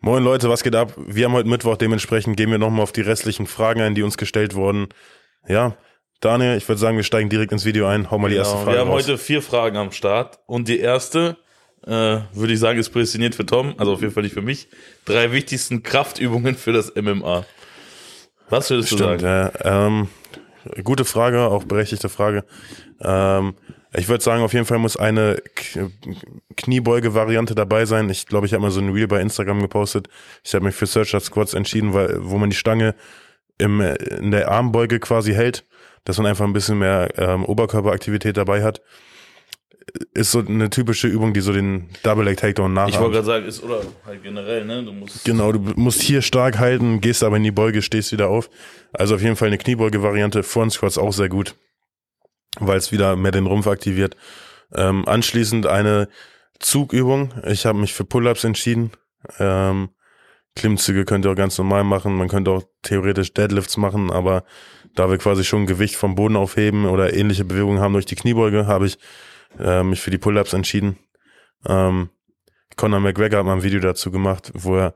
Moin Leute, was geht ab? Wir haben heute Mittwoch, dementsprechend gehen wir nochmal auf die restlichen Fragen ein, die uns gestellt wurden. Ja, Daniel, ich würde sagen, wir steigen direkt ins Video ein. Hau mal die erste Genau, Frage wir haben raus. heute vier Fragen am Start. Und die erste, äh, würde ich sagen, ist prädestiniert für Tom, also auf jeden Fall nicht für mich. Drei wichtigsten Kraftübungen für das MMA. Was würdest du Stimmt, sagen? ja, ähm, gute Frage, auch berechtigte Frage. Ähm, ich würde sagen, auf jeden Fall muss eine Kniebeuge-Variante dabei sein. Ich glaube, ich habe mal so ein Reel bei Instagram gepostet. Ich habe mich für Searcher Squats entschieden, weil wo man die Stange im, in der Armbeuge quasi hält, dass man einfach ein bisschen mehr ähm, Oberkörperaktivität dabei hat. Ist so eine typische Übung, die so den Double Leg Takedown Ich wollte nachahmt. gerade sagen, ist oder halt generell, ne? Du musst Genau, du musst hier stark halten, gehst aber in die Beuge, stehst wieder auf. Also auf jeden Fall eine Kniebeuge-Variante, Front Squats auch sehr gut, weil es wieder mehr den Rumpf aktiviert. Ähm, anschließend eine Zugübung. Ich habe mich für Pull-ups entschieden. Ähm, Klimmzüge könnt ihr auch ganz normal machen. Man könnte auch theoretisch Deadlifts machen, aber da wir quasi schon Gewicht vom Boden aufheben oder ähnliche Bewegungen haben durch die Kniebeuge, habe ich äh, mich für die Pull-ups entschieden. Ähm, Conor McGregor hat mal ein Video dazu gemacht, wo er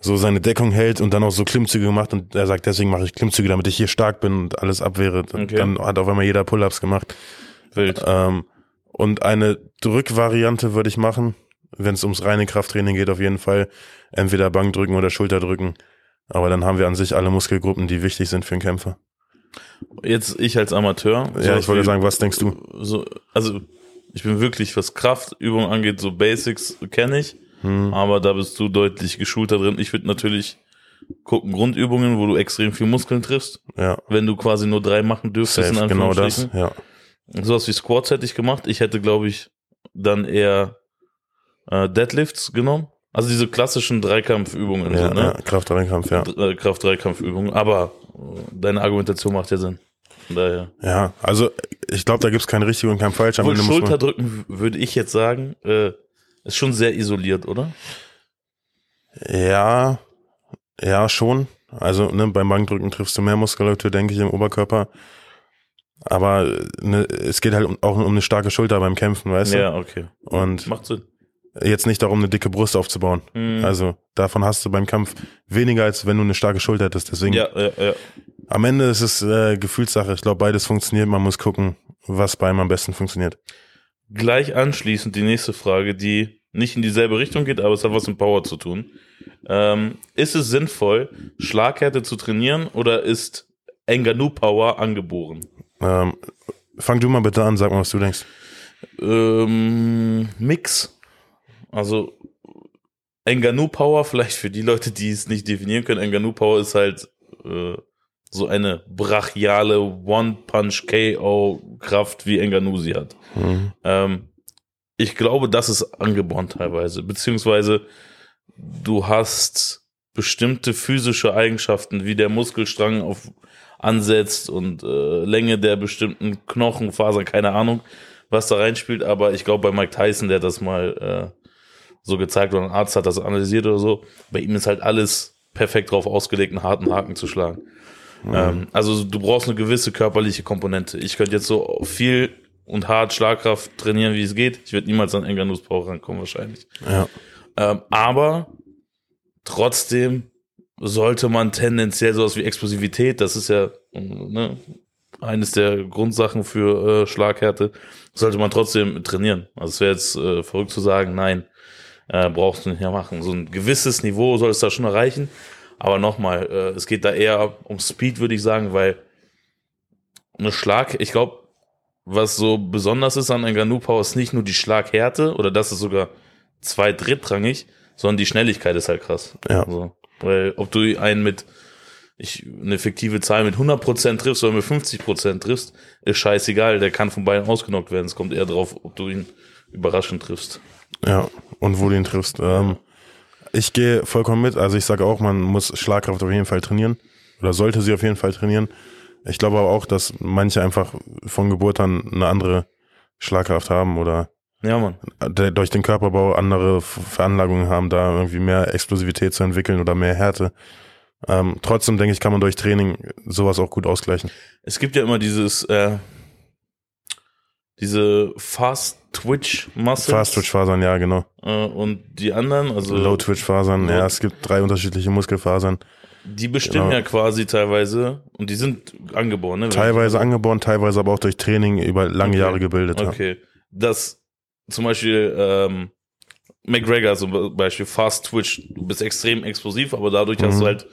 so seine Deckung hält und dann auch so Klimmzüge gemacht und er sagt, deswegen mache ich Klimmzüge, damit ich hier stark bin und alles abwehre. Und Okay. Dann hat auf einmal jeder Pull-ups gemacht. wild. Ähm, und eine Drückvariante würde ich machen, wenn es ums reine Krafttraining geht, auf jeden Fall. Entweder Bankdrücken oder Schulterdrücken. Aber dann haben wir an sich alle Muskelgruppen, die wichtig sind für einen Kämpfer. Jetzt ich als Amateur. ja, ich wollte wie- sagen, was denkst du? So, also ich bin wirklich, was Kraftübungen angeht, so Basics kenne ich. Hm, Aber da bist du deutlich geschulter drin. Ich würde natürlich gucken, Grundübungen, wo du extrem viel Muskeln triffst. ja, Wenn du quasi nur drei machen dürftest, in safe, genau das. Ja, Sowas wie Squats hätte ich gemacht. Ich hätte, glaube ich, dann eher äh, Deadlifts genommen. Also diese klassischen Dreikampfübungen, ja, so, ne? ja Kraft-Dreikampf, ja. Äh, Kraft-Dreikampfübungen. Aber äh, deine Argumentation macht ja Sinn. Von daher. Ja, also ich glaube, da gibt's kein richtig und kein falsch. Am Schulterdrücken, würde ich jetzt sagen, äh, ist schon sehr isoliert, oder? ja, ja, schon. Also ne, beim Bankdrücken triffst du mehr Muskulatur, denke ich, im Oberkörper. Aber ne, es geht halt auch um eine starke Schulter beim Kämpfen, weißt Ja, okay. du? Und Macht Sinn. jetzt nicht darum, eine dicke Brust aufzubauen. Mhm. Also davon hast du beim Kampf weniger, als wenn du eine starke Schulter hättest. Deswegen ja, ja, ja. am Ende ist es äh, Gefühlssache. Ich glaube, beides funktioniert. Man muss gucken, was bei ihm am besten funktioniert. Gleich anschließend die nächste Frage, die nicht in dieselbe Richtung geht, aber es hat was mit Power zu tun. Ähm, ist es sinnvoll, Schlaghärte zu trainieren oder ist Enganu Power angeboren? Ähm, fang du mal bitte an, sag mal, was du denkst. Ähm, Mix. Also Enganu Power, vielleicht für die Leute, die es nicht definieren können, Enganu Power ist halt äh, so eine brachiale One-Punch-KO-Kraft, wie Enganu sie hat. Mhm. Ähm, ich glaube, das ist angeboren teilweise. Beziehungsweise du hast bestimmte physische Eigenschaften, wie der Muskelstrang auf ansetzt und äh, Länge der bestimmten Knochenfasern, keine Ahnung, was da reinspielt. Aber ich glaube, bei Mike Tyson, der das mal äh, so gezeigt oder ein Arzt hat das analysiert oder so, bei ihm ist halt alles perfekt drauf ausgelegt, einen harten Haken zu schlagen. Ähm, also du brauchst eine gewisse körperliche Komponente. Ich könnte jetzt so viel und hart Schlagkraft trainieren, wie es geht. Ich werde niemals an Enganus Power rankommen, wahrscheinlich. Ja. Ähm, aber trotzdem sollte man tendenziell sowas wie Explosivität, das ist ja ne, eines der Grundsachen für äh, Schlaghärte, sollte man trotzdem trainieren. Also es wäre jetzt äh, verrückt zu sagen, nein, äh, brauchst du nicht mehr machen. So ein gewisses Niveau soll es da schon erreichen. Aber nochmal, äh, es geht da eher um Speed, würde ich sagen, weil eine Schlag, ich glaube, was so besonders ist an Power ist nicht nur die Schlaghärte oder das ist sogar zwei drittrangig, sondern die Schnelligkeit ist halt krass. Ja. So. Weil ob du einen mit ich, eine fiktive Zahl mit 100% triffst oder mit 50% triffst, ist scheißegal. Der kann von beiden ausgenockt werden. Es kommt eher drauf, ob du ihn überraschend triffst. Ja, und wo du ihn triffst. Ähm, ich gehe vollkommen mit. Also ich sage auch, man muss Schlagkraft auf jeden Fall trainieren. Oder sollte sie auf jeden Fall trainieren. Ich glaube aber auch, dass manche einfach von Geburt an eine andere Schlagkraft haben oder Ja, Mann. durch den Körperbau andere Veranlagungen haben, da irgendwie mehr Explosivität zu entwickeln oder mehr Härte. Ähm, trotzdem denke ich, kann man durch Training sowas auch gut ausgleichen. Es gibt ja immer dieses, äh, diese Fast Twitch-Muscles. Fast-Twitch-Fasern, ja, genau. Äh, und die anderen, also Low-Twitch-Fasern, Low- ja, es gibt drei unterschiedliche Muskelfasern. Die bestimmen Genau. ja quasi teilweise und die sind angeboren, ne? Teilweise angeboren, teilweise aber auch durch Training über lange Okay. Jahre gebildet. Ja. Okay. Das zum Beispiel ähm, McGregor zum Beispiel Fast Twitch, du bist extrem explosiv, aber dadurch hast Mhm. du halt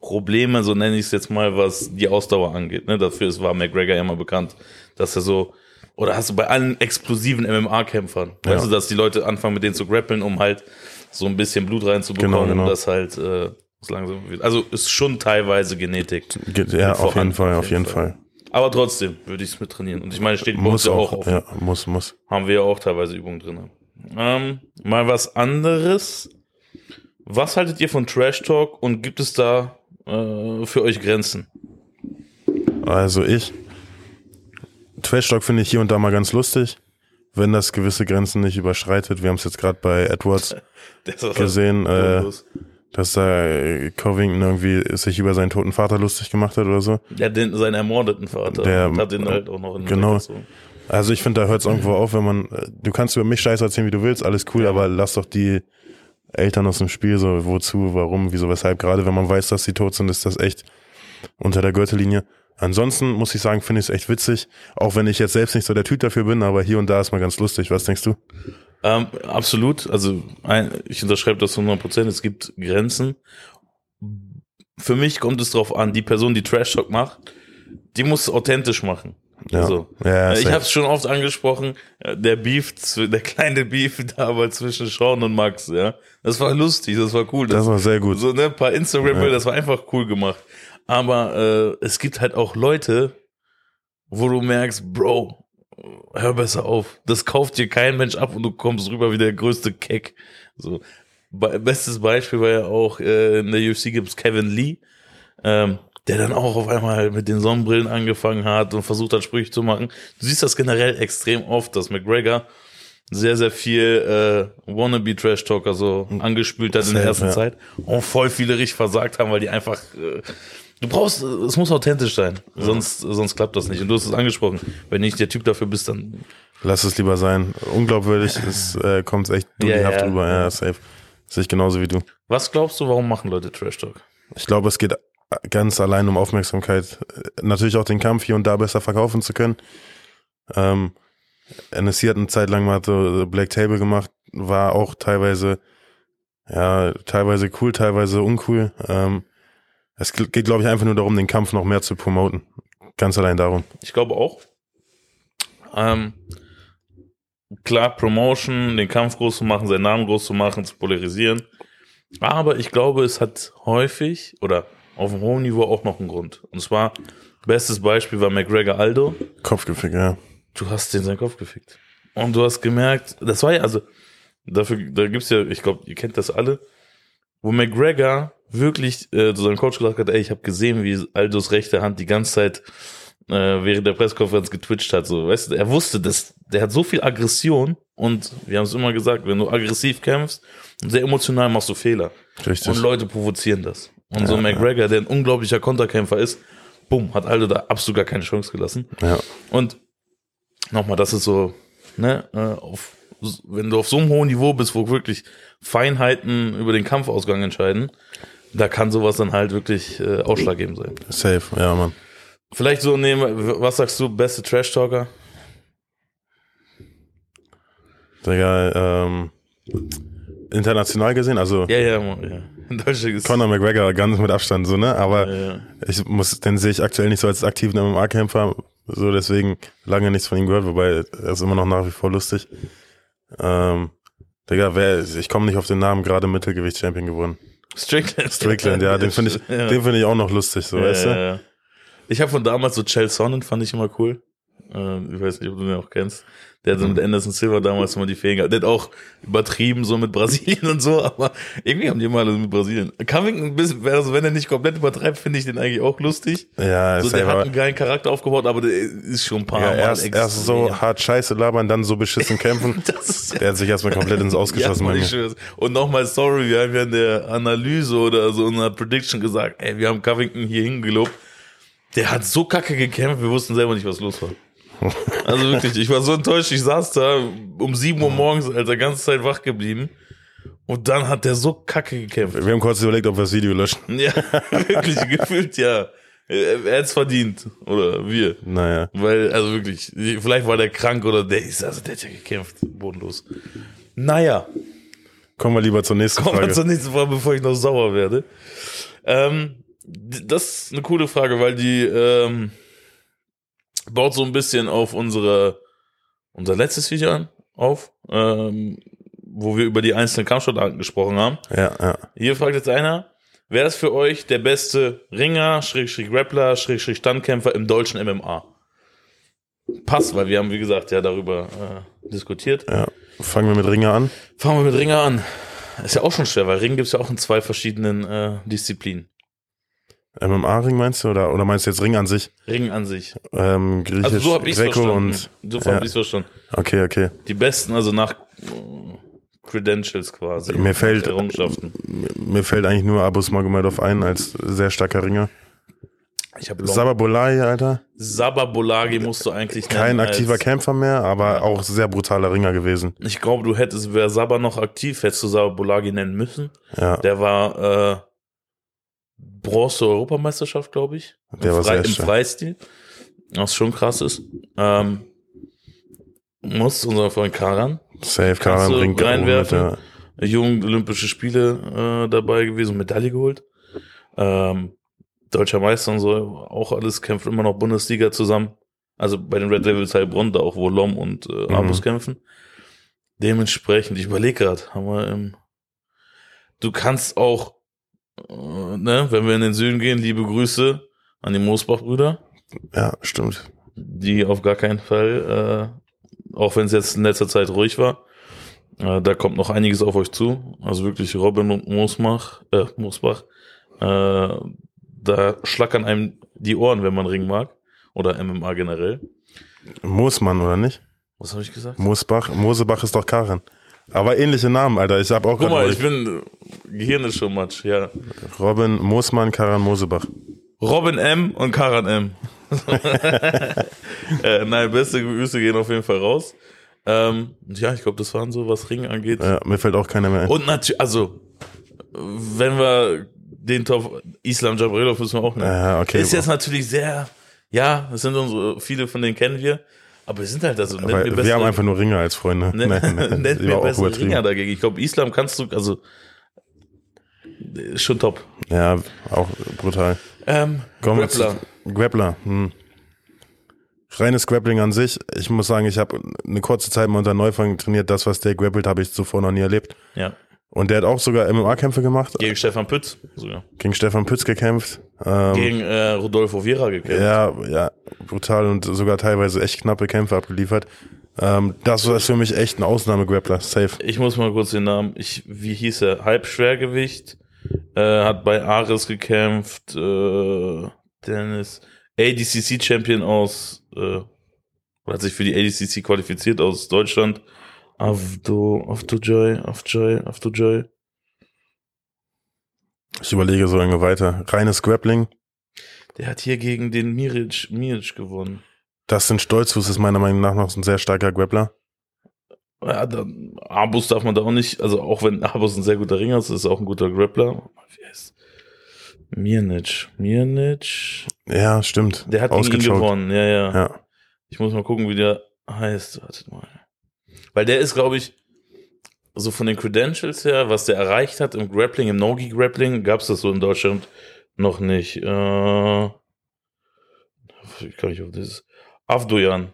Probleme, so nenne ich es jetzt mal, was die Ausdauer angeht. Ne? Dafür ist, war McGregor ja immer bekannt, dass er so, oder hast du bei allen explosiven MMA-Kämpfern, Ja. weißt du, dass die Leute anfangen mit denen zu grappeln, um halt so ein bisschen Blut reinzubekommen, Genau, genau. um das halt äh, langsam. Also ist schon teilweise Genetik. Ja, auf jeden Fall, auf jeden jeden Fall. Aber trotzdem würde ich es mit trainieren. Und ich meine, steht Muss ja auch, auch auf ja, muss, muss. haben wir ja auch teilweise Übungen drin. Ähm, mal was anderes. Was haltet ihr von Trash Talk und gibt es da äh, für euch Grenzen? Also ich, Trash Talk finde ich hier und da mal ganz lustig, wenn das gewisse Grenzen nicht überschreitet. Wir haben es jetzt gerade bei Edwards gesehen, äh. Dass da äh, Covington irgendwie sich über seinen toten Vater lustig gemacht hat oder so. Hat den, seinen ermordeten Vater Der- hat den halt auch noch in genau. Also ich finde, da hört es irgendwo auf, wenn man, äh, du kannst über mich scheiße erzählen, wie du willst, alles cool, aber lass doch die Eltern aus dem Spiel so, wozu, warum, wieso, weshalb. Gerade wenn man weiß, dass sie tot sind, ist das echt unter der Gürtellinie. Ansonsten muss ich sagen, finde ich es echt witzig, auch wenn ich jetzt selbst nicht so der Typ dafür bin, aber hier und da ist mal ganz lustig. Was denkst du? Ähm, absolut. Also ein, ich unterschreibe das zu 100 Prozent. Es gibt Grenzen. Für mich kommt es drauf an, die Person, die Trash Talk macht, die muss es authentisch machen. Ja, Also, ja, ich habe es schon oft angesprochen, äh, der Beef, der kleine Beef da war zwischen Sean und Max, ja. Das war lustig, das war cool. das war sehr gut. so ne, ein paar Instagram-Bilder, Ja. das war einfach cool gemacht. Aber äh, es gibt halt auch Leute, wo du merkst, Bro, hör besser auf. Das kauft dir kein Mensch ab und du kommst rüber wie der größte Keck. So. Be bestes Beispiel war ja auch, äh, in der UFC gibt's Kevin Lee, ähm, der dann auch auf einmal mit den Sonnenbrillen angefangen hat und versucht hat, Sprüche zu machen. Du siehst das generell extrem oft, dass McGregor sehr, sehr viel äh, Wannabe-Trash-Talker so angespült hat in der ersten ja. Zeit und voll viele richtig versagt haben, weil die einfach äh, Du brauchst, es muss authentisch sein, sonst, sonst klappt das nicht. Und du hast es angesprochen. Wenn du nicht der Typ dafür bist, dann Lass es lieber sein. Unglaubwürdig, es äh, kommt echt Ja, dudelhaft ja. rüber. Ja, safe. Sehe ich genauso wie du. was glaubst du, warum machen Leute Trash Talk? Ich glaube, es geht ganz allein um Aufmerksamkeit. Natürlich auch den Kampf hier und da besser verkaufen zu können. Ähm, NSC hat eine Zeit lang mal so Black Table gemacht, war auch teilweise, ja, teilweise cool, teilweise uncool. Ähm, es geht, glaube ich, einfach nur darum, den Kampf noch mehr zu promoten. Ganz allein darum. Ich glaube auch. Ähm, klar, Promotion, den Kampf groß zu machen, seinen Namen groß zu machen, zu polarisieren. Aber ich glaube, es hat häufig oder auf einem hohen Niveau auch noch einen Grund. Und zwar, bestes Beispiel war McGregor Aldo. Kopfgefick, ja. du hast den seinen Kopf gefickt. Und du hast gemerkt, das war ja, also, dafür, da gibt's ja, ich glaube, ihr kennt das alle, wo McGregor wirklich äh, zu seinem Coach gesagt hat, ey, ich habe gesehen, wie Aldos rechte Hand die ganze Zeit äh, während der Pressekonferenz getwitcht hat. So, weißt du, er wusste, dass der hat so viel Aggression und wir haben es immer gesagt, wenn du aggressiv kämpfst und sehr emotional machst du Fehler. Richtig. Und Leute provozieren das. Und so Ja, McGregor, der ein unglaublicher Konterkämpfer ist, bumm, hat Aldo da absolut gar keine Chance gelassen. Ja. Und nochmal, das ist so, ne, äh, auf, wenn du auf so einem hohen Niveau bist, wo wirklich Feinheiten über den Kampfausgang entscheiden, da kann sowas dann halt wirklich äh, ausschlaggebend sein. Safe, ja, Mann. Vielleicht so nehmen, was sagst du, beste Trash-Talker? Digga, ähm, international gesehen, also Ja, ja, ja. In Deutschland ist Conor McGregor ganz mit Abstand, so, ne? Aber ja, ja. ich muss, den sehe ich aktuell nicht so als aktiven MMA-Kämpfer, so deswegen lange nichts von ihm gehört, wobei er ist immer noch nach wie vor lustig. Ähm, Digga, wer, ich komme nicht auf den Namen, gerade Mittelgewicht-Champion geworden. Strickland. Strickland, ja, den finde ich, Ja. den finde ich auch noch lustig, so, Ja, weißt du? ja, ja. Ich habe von damals so Chell Sonnen, fand ich immer cool. Äh, ich weiß nicht, ob du den auch kennst. Der hat so mit. Anderson Silva damals immer die Fähigkeit. gehabt. Der hat auch übertrieben so mit Brasilien und so, aber irgendwie haben die immer alles mit Brasilien. Covington, also wenn er nicht komplett übertreibt, finde ich den eigentlich auch lustig. Ja, So, der hat einen geilen Charakter aufgebaut, aber der ist schon ein paar ja, Mal erst, extrem. erst so hart Scheiße labern, dann so beschissen kämpfen. Das Der hat sich erstmal komplett ins Ausgeschossen ja. Und nochmal, sorry, wir haben ja in der Analyse oder so in der Prediction gesagt, ey, wir haben Covington hier hingelobt. Der hat so kacke gekämpft, wir wussten selber nicht, was los war. Also wirklich, ich war so enttäuscht. Ich saß da um 7 Uhr morgens, Alter, ganze Zeit wach geblieben. Und dann hat der so kacke gekämpft. Wir haben kurz überlegt, ob wir das Video löschen. Ja, wirklich, gefühlt ja. Er er hat's verdient. Oder wir. Naja. Weil, also wirklich, vielleicht war der krank oder der ist, also der hat ja gekämpft. Bodenlos. Naja, Kommen wir lieber zur nächsten kommen wir Frage. zur nächsten Frage, bevor ich noch sauer werde. Ähm, das ist eine coole Frage, weil die ähm, baut so ein bisschen auf unsere, unser letztes Video an, auf, ähm, wo wir über die einzelnen Kampfsportarten gesprochen haben. ja, ja. Hier fragt jetzt einer, wer ist für euch der beste Ringer, Schrägstrich Grappler, Schrägstrich Standkämpfer im deutschen MMA? Passt, weil wir haben, wie gesagt, ja darüber äh, diskutiert. ja. Fangen wir mit Ringer an. Fangen wir mit Ringer an. Ist ja auch schon schwer, weil Ring gibt's ja auch in zwei verschiedenen äh, Disziplinen. MMA-Ring meinst du? Oder, oder meinst du jetzt Ring an sich? Ring an sich. Ähm, Griechisch, Also so hab ich's Greco verstanden. und. so ja. hab ich's verstanden. Okay, okay. Die besten, also nach äh, Credentials quasi. Mir fällt- Errungenschaften. Mir fällt eigentlich nur Abus Magomedov ein als sehr starker Ringer. Ich habe Sababolai, Alter. Sababolagi musst du eigentlich Kein nennen aktiver Kämpfer mehr, aber auch sehr brutaler Ringer gewesen. Ich glaube, du hättest, wäre Saba noch aktiv, hättest du Sababolagi nennen müssen. Ja, Der war äh, Bronze-Europameisterschaft, glaube ich. Der Im war Frei- sehr Im. Freistil. Was schon krass ist. Ähm, muss unser Freund Karan, safe, Karan du Ring. reinwerfen? Mit, Jungen Olympische Spiele äh, dabei gewesen, Medaille geholt. Ähm, Deutscher Meister und so, auch alles kämpft immer noch Bundesliga zusammen. Also bei den Red Devils Heilbronn, da auch wo Lom und äh, Mhm. Abus kämpfen. Dementsprechend, ich überlege gerade, haben wir im, du kannst auch, ne, wenn wir in den Süden gehen, liebe Grüße an die Moosbach-Brüder, ja, stimmt. die auf gar keinen Fall, äh, auch wenn es jetzt in letzter Zeit ruhig war, äh, da kommt noch einiges auf euch zu. Also wirklich Robin und Moosbach, äh, Moosbach, äh, da schlackern einem die Ohren, wenn man Ring mag. Oder MMA generell. Moosmann, oder nicht? Was habe ich gesagt? Moosbach. Mosebach ist doch Karan. Aber ähnliche Namen, Alter. Ich habe auch Guck mal, ich bin, Gehirn ist schon matsch, ja. Robin Moosmann, Karan Mosebach. Robin M. und Karan M. äh, nein, beste Grüße gehen auf jeden Fall raus. Ähm, ja, ich glaube, das waren so, was Ring angeht. Ja, mir fällt auch keiner mehr ein. Und natürlich, also, wenn wir den Top Islam Jabrilov müssen wir auch nennen. Ja, okay. ist jetzt natürlich sehr, ja, das sind unsere, viele von denen kennen wir, aber wir sind halt also, Weil wir bessere, haben einfach nur Ringer als Freunde. nennen, Nein, nein, war auch bessere. Ringer dagegen. Ich glaube, Islam kannst du, also, ist schon top. Ja, auch brutal. Ähm, Kommen Grappler. zu Grappler. Hm. Reines Grappling an sich. Ich muss sagen, ich habe eine kurze Zeit mal unter Neufang trainiert. Das, was der grappelt, habe ich zuvor noch nie erlebt. Ja, Und der hat auch sogar MMA-Kämpfe gemacht. gegen Stefan Pütz sogar. Gegen Stefan Pütz gekämpft. Ähm, Gegen äh, Rodolfo Vera gekämpft. ja, ja, brutal und sogar teilweise echt knappe Kämpfe abgeliefert. Ähm, das war für mich echt ein Ausnahmegrappler. Safe. Ich muss mal kurz den Namen, ich, wie hieß er? Halbschwergewicht, äh, hat bei Ares gekämpft, äh, Dennis, ADCC Champion aus, äh, hat sich für die ADCC qualifiziert aus Deutschland. Avdo, Avdojoy, Avjoy, Avdojoy. Ich überlege so lange weiter. Reines Grappling. Der hat hier gegen den Miric, Miric gewonnen. Dustin Stolzfuß ist meiner Meinung nach noch ein sehr starker Grappler. Ja, dann, Abus darf man da auch nicht, also auch wenn Abus ein sehr guter Ringer ist, ist er auch ein guter Grappler. Wie heißt Mirnic, Mirnic, Ja, stimmt. Der hat gegen ihn gewonnen, ja, ja, Ja. Ich muss mal gucken, wie der heißt. Wartet mal. Weil der ist, glaube ich, so von den Credentials her, was der erreicht hat im Grappling, im No-Gi-Grappling, gab es das so in Deutschland noch nicht. Äh, ich kann nicht auf das. Avdoyan.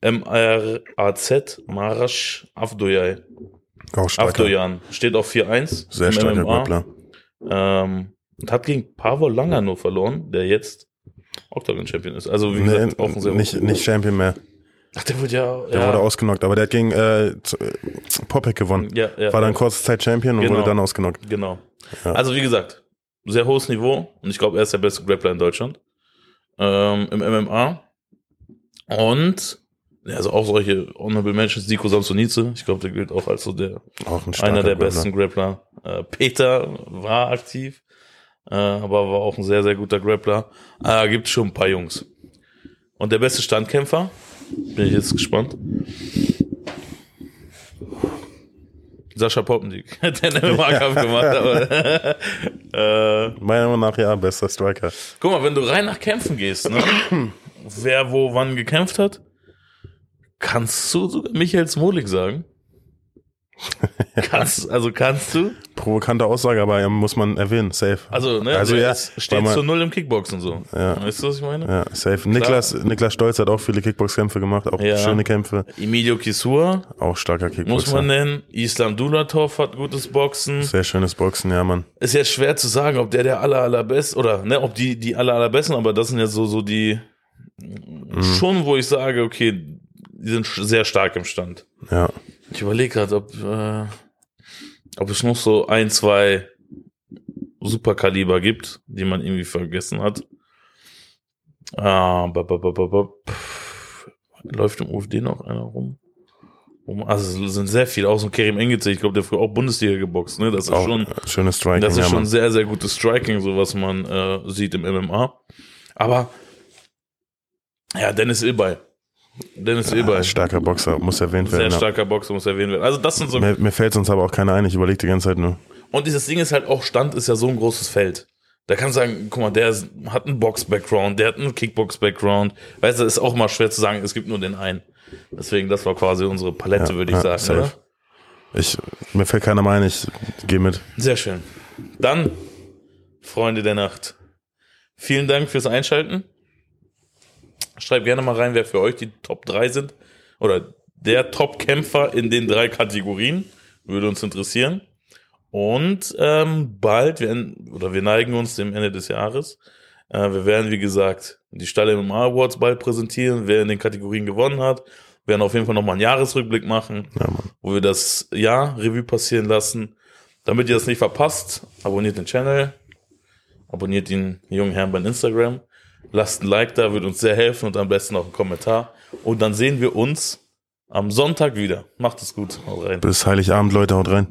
M-R-A-Z, Marash Avdoyay. Auch. Avdoyan. Steht auf 4-1. Sehr starker. Grappler. Ähm, und hat gegen Pavol Langer nur verloren, der jetzt Octagon-Champion ist. Also, wie Nee, gesagt, sehr nicht, nicht Champion mehr. Ach, der wurde ja. Der ja, wurde ausgenockt, aber der hat gegen äh, äh, Popek gewonnen. ja, ja, War dann kurze Zeit Champion und Genau. wurde dann ausgenockt. Genau. Ja. Also, wie gesagt, sehr hohes Niveau und ich glaube, er ist der beste Grappler in Deutschland. Ähm, Im MMA. Und, ja, also auch solche Honorable Mentions, Nico Samsonice, ich glaube, der gilt auch als so der Auch ein einer der Grappler. besten Grappler. Äh, Peter war aktiv, äh, aber war auch ein sehr, sehr guter Grappler. Äh, gibt schon ein paar Jungs. Und der beste Standkämpfer? Bin ich jetzt gespannt. Sascha Poppendiek, der einen MMA-Kampf gemacht hat. äh, Meiner Meinung nach ja, bester Striker. guck mal, wenn du rein nach Kämpfen gehst, ne? wer wo wann gekämpft hat, kannst du sogar Michael Smolik sagen? kannst, also kannst du? Provokante Aussage, aber ja, muss man erwähnen. Safe. Also, ne, Also, ja, steht man- zu null im Kickboxen so. Ja. Weißt du, was ich meine? Ja, safe. Niklas, Niklas Stolz hat auch viele Kickboxkämpfe gemacht, auch Ja. schöne Kämpfe. Emilio Kisua, Auch starker muss Kickboxer. man nennen. Islam Dulatov hat gutes Boxen. Sehr schönes Boxen, ja, Mann. Ist jetzt schwer zu sagen, ob der der aller allerbest oder ne, ob die die aller allerbesten, aber das sind jetzt so so die Mhm. schon, wo ich sage, okay, die sind sehr stark im Stand. Ja. Ich überlege gerade, ob äh, ob es noch so ein zwei Superkaliber gibt, die man irgendwie vergessen hat. Ah, ba, ba, ba, ba, ba. Läuft im UFD noch einer rum? Um- Also es sind sehr viele, auch so ein Kerim Engice, ich glaube, der früher auch Bundesliga geboxt, ne? Das ist Auch schon schönes Striking, das ist ja, schon Mann. sehr, sehr gutes Striking, so was man äh, sieht im MMA. Aber ja, Dennis Ilbay. Dennis. Ja, starker Boxer, muss erwähnt Sehr werden. ja. starker Boxer, muss erwähnt werden. Also das sind so. Mir, mir fällt sonst aber auch keiner ein, ich überlege die ganze Zeit nur. Und dieses Ding ist halt auch, Stand ist ja so ein großes Feld. Da kannst du sagen, guck mal, der hat einen Box-Background, der hat einen Kickbox-Background. Weißt du, ist auch mal schwer zu sagen, es gibt nur den einen. Deswegen, das war quasi unsere Palette, Ja, würde ich ja, sagen. Ich, mir fällt keiner mehr ein, ich gehe mit. Sehr schön. Dann, Freunde der Nacht, vielen Dank fürs Einschalten. Schreibt gerne mal rein, wer für euch die Top 3 sind. Oder der Top-Kämpfer in den drei Kategorien. Würde uns interessieren. Und ähm, bald, werden, oder wir neigen uns dem Ende des Jahres. Äh, wir werden, wie gesagt, die Stalle MMA Awards bald präsentieren, wer in den Kategorien gewonnen hat. Wir werden auf jeden Fall nochmal einen Jahresrückblick machen Ja, wo wir das Jahr Revue passieren lassen. Damit ihr das nicht verpasst, abonniert den Channel, abonniert den jungen Herrn bei Instagram, lasst ein Like da, würde uns sehr helfen und am besten auch einen Kommentar. Und dann sehen wir uns am Sonntag wieder. Macht es gut. Haut rein. Bis Heiligabend, Leute, haut rein.